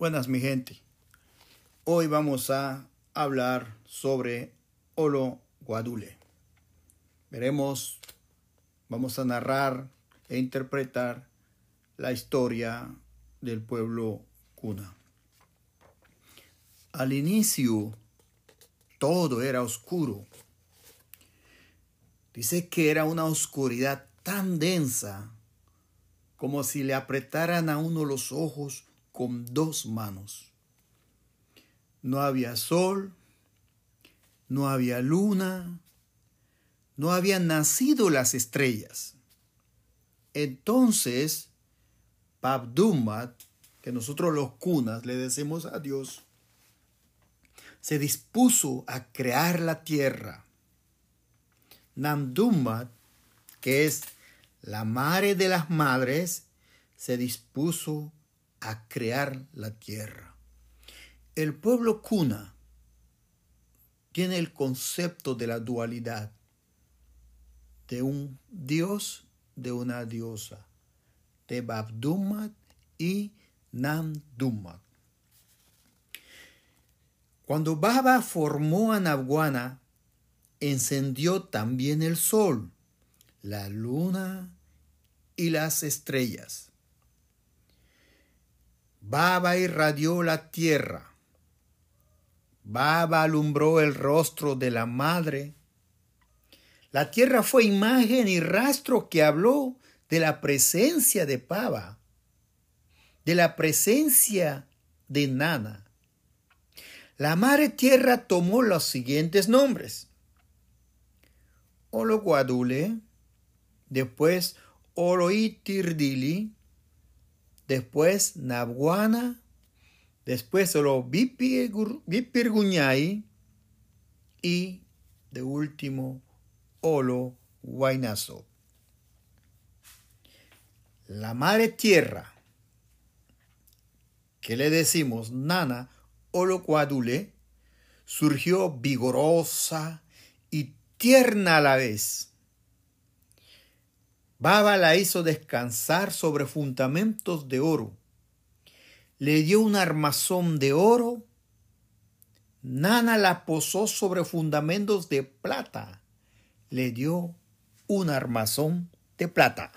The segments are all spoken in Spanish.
Buenas mi gente. Hoy vamos a hablar sobre Olo Guadule. Veremos, vamos a narrar e interpretar la historia del pueblo cuna. Al inicio todo era oscuro. Dice que era una oscuridad tan densa como si le apretaran a uno los ojos con dos manos. No había sol, no había luna, no habían nacido las estrellas. Entonces, Pabdumat, que nosotros los cunas le decimos a Dios, se dispuso a crear la tierra. Namdumat, que es la madre de las madres, se dispuso a crear la tierra. El pueblo cuna tiene el concepto de la dualidad de un dios, de una diosa, de Babdumat y Namdumat. Cuando Baba formó a Nabwana, encendió también el sol, la luna y las estrellas. Baba irradió la tierra. Baba alumbró el rostro de la madre. La tierra fue imagen y rastro que habló de la presencia de Baba, de la presencia de Nana. La madre tierra tomó los siguientes nombres. Ologuadule, después Oloitirdili, después Nabwana, después solo Vipirguñay. Y de último Olo Guaynazo. La madre tierra, que le decimos Nana Olocuadule, surgió vigorosa y tierna a la vez Baba la hizo descansar sobre fundamentos de oro. Le dio un armazón de oro. Nana la posó sobre fundamentos de plata. Le dio un armazón de plata.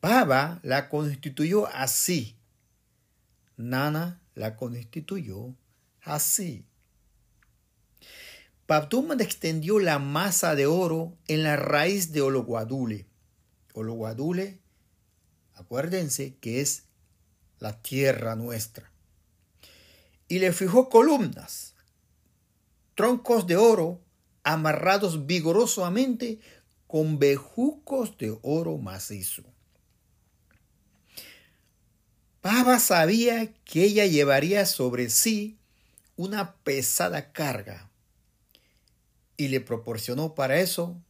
Baba la constituyó así. Nana la constituyó así. Pabduman extendió la masa de oro en la raíz de Ologuadule. Ologuadule, acuérdense que es la tierra nuestra. Y le fijó columnas, troncos de oro amarrados vigorosamente con bejucos de oro macizo. Pava sabía que ella llevaría sobre sí una pesada carga y le proporcionó para eso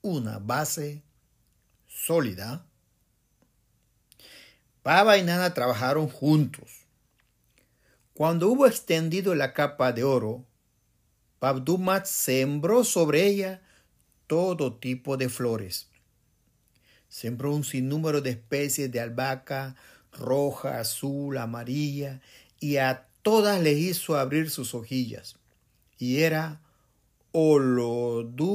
una base sólida. Baba y Nana trabajaron juntos. Cuando hubo extendido la capa de oro, Pabdumat sembró sobre ella todo tipo de flores. Sembró un sinnúmero de especies de albahaca, roja, azul, amarilla, y a todas le hizo abrir sus hojillas. Y era Olodutagibi.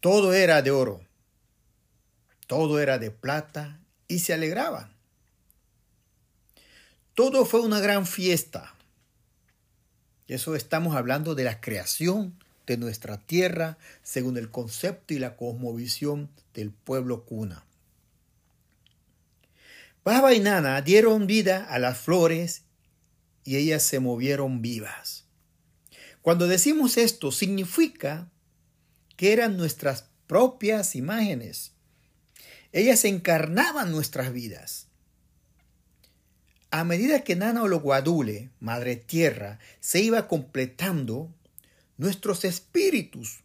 Todo era de oro, todo era de plata y se alegraban. Todo fue una gran fiesta. Eso estamos hablando de la creación de nuestra tierra según el concepto y la cosmovisión del pueblo cuna. Baba y Nana dieron vida a las flores y ellas se movieron vivas. Cuando decimos esto, significa que eran nuestras propias imágenes. Ellas encarnaban nuestras vidas. A medida que Nana Ologuadule, Madre Tierra, se iba completando, nuestros espíritus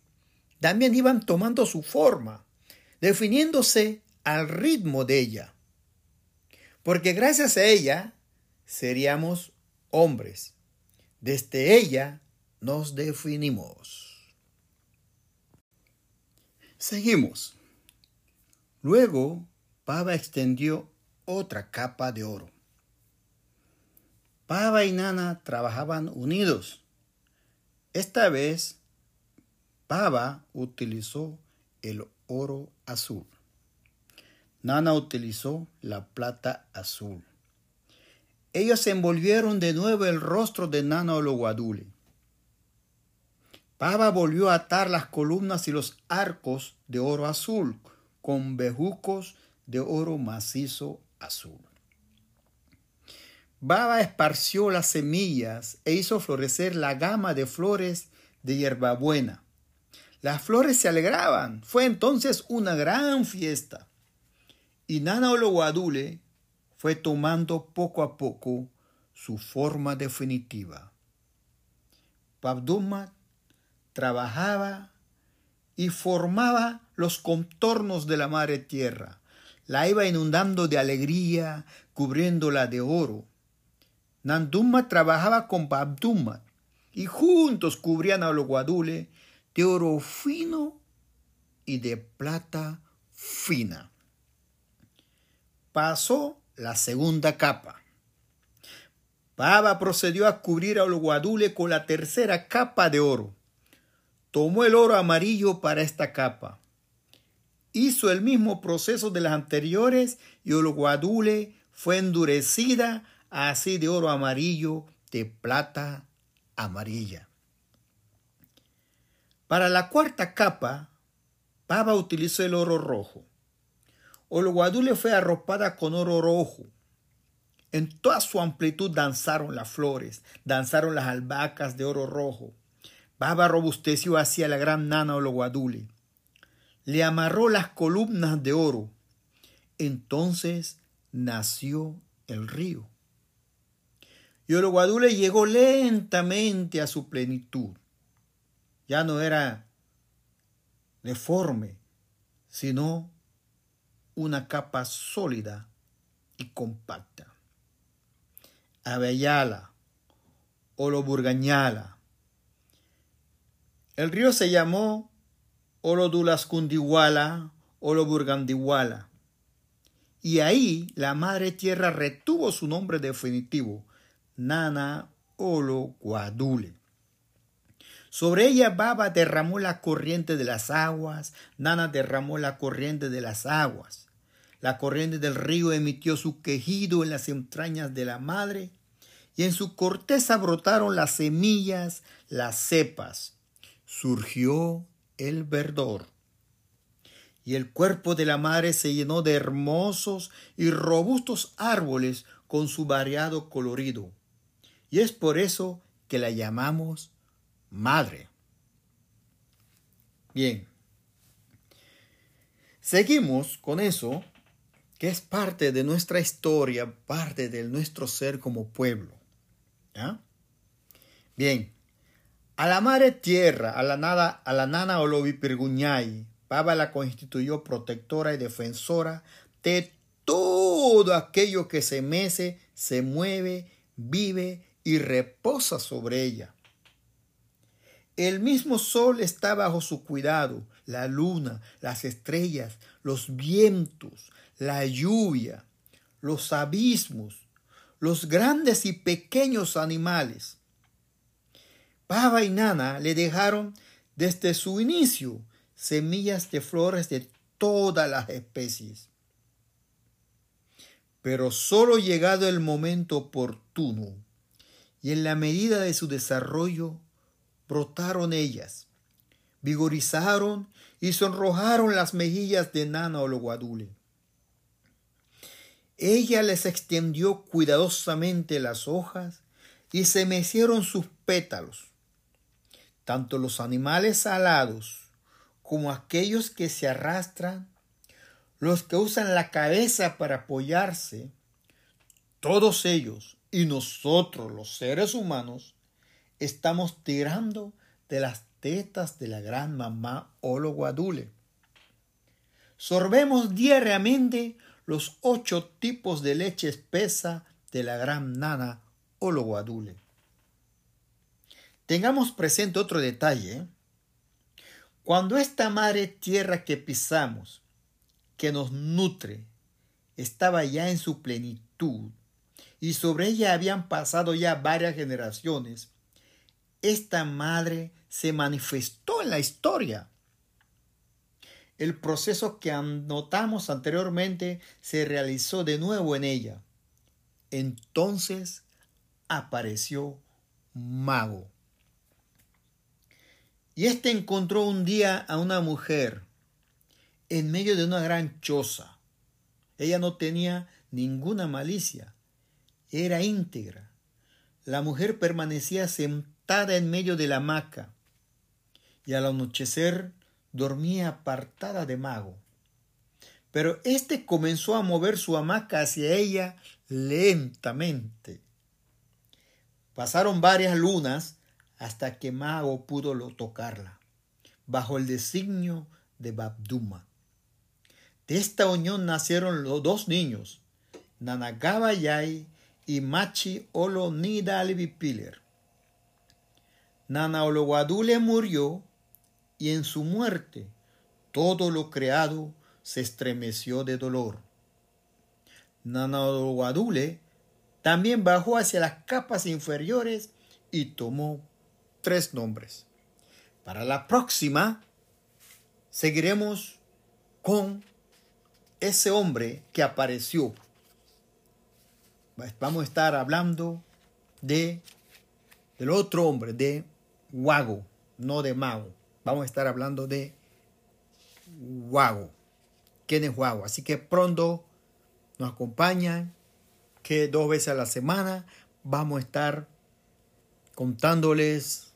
también iban tomando su forma, definiéndose al ritmo de ella. Porque gracias a ella seríamos hombres. Desde ella nos definimos. Seguimos. Luego, Pava extendió otra capa de oro. Pava y Nana trabajaban unidos. Esta vez, Pava utilizó el oro azul. Nana utilizó la plata azul. Ellos envolvieron de nuevo el rostro de Nana Ologuadule. Pava volvió a atar las columnas y los arcos de oro azul con bejucos de oro macizo azul. Baba esparció las semillas e hizo florecer la gama de flores de hierbabuena. Las flores se alegraban. Fue entonces una gran fiesta. Y Nana Ologuadule fue tomando poco a poco su forma definitiva. Pabduma trabajaba y formaba los contornos de la madre tierra. La iba inundando de alegría, cubriéndola de oro. Nanduma trabajaba con Babduma y juntos cubrían a Ologuadule de oro fino y de plata fina. Pasó la segunda capa. Baba procedió a cubrir a Ologuadule con la tercera capa de oro. Tomó el oro amarillo para esta capa. Hizo el mismo proceso de las anteriores y Ologuadule fue endurecida así de oro amarillo, de plata amarilla. Para la cuarta capa, Pava utilizó el oro rojo. Ologuadule fue arropada con oro rojo. En toda su amplitud danzaron las flores, danzaron las albahacas de oro rojo. Baba robusteció hacia la gran nana Ologuadule. Le amarró las columnas de oro. Entonces nació el río y Ologuadule llegó lentamente a su plenitud. Ya no era deforme, sino una capa sólida y compacta. Avellala, Oloburgañala. El río se llamó Olodulascundihuala, Oloburgandihuala. Y ahí la madre tierra retuvo su nombre definitivo, Nana Olo Guadule. Sobre ella Baba derramó la corriente de las aguas, Nana derramó la corriente de las aguas. La corriente del río emitió su quejido en las entrañas de la madre, y en su corteza brotaron las semillas, las cepas. Surgió el verdor. Y el cuerpo de la madre se llenó de hermosos y robustos árboles con su variado colorido y es por eso que la llamamos madre. Bien. Seguimos con eso, que es parte de nuestra historia, parte de nuestro ser como pueblo. Bien. A la madre tierra, a la, nada, a la nana Olovipirguñay, Pava la constituyó protectora y defensora de todo aquello que se mece, se mueve, vive y reposa sobre ella. El mismo sol está bajo su cuidado, la luna, las estrellas, los vientos, la lluvia, los abismos, los grandes y pequeños animales. Pava y Nana le dejaron desde su inicio semillas de flores de todas las especies. Pero solo llegado el momento oportuno, y en la medida de su desarrollo brotaron ellas, vigorizaron y sonrojaron las mejillas de Nana Ologuadule. Ella les extendió cuidadosamente las hojas y se mecieron sus pétalos. Tanto los animales alados como aquellos que se arrastran, los que usan la cabeza para apoyarse, todos ellos y nosotros, los seres humanos, estamos tirando de las tetas de la gran mamá Ologuadule. Sorbemos diariamente los ocho tipos de leche espesa de la gran nana Ologuadule. Tengamos presente otro detalle. Cuando esta madre tierra que pisamos que nos nutre estaba ya en su plenitud y sobre ella habían pasado ya varias generaciones, esta madre se manifestó en la historia. El proceso que anotamos anteriormente se realizó de nuevo en ella. Entonces apareció Mago. Y éste encontró un día a una mujer en medio de una gran choza. Ella no tenía ninguna malicia, era íntegra. La mujer permanecía sentada en medio de la hamaca y al anochecer dormía apartada de Mago. Pero éste comenzó a mover su hamaca hacia ella lentamente. Pasaron varias lunas hasta que Mago pudo tocarla, bajo el designio de Babduma. De esta unión nacieron los dos niños, Nanagabayay y Machi Olo Nidalvipiler. Nana Olowadule murió y en su muerte todo lo creado se estremeció de dolor. Nana Olowadule también bajó hacia las capas inferiores y tomó tres nombres. Para la próxima seguiremos con ese hombre que apareció. Vamos a estar hablando de del otro hombre, de Wago, no de Mago. Vamos a estar hablando de Wago. ¿Quién es Wago? Así que pronto nos acompañan, que dos veces a la semana vamos a estar contándoles,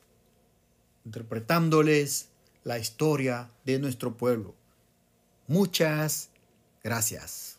interpretándoles la historia de nuestro pueblo. Muchas Gracias.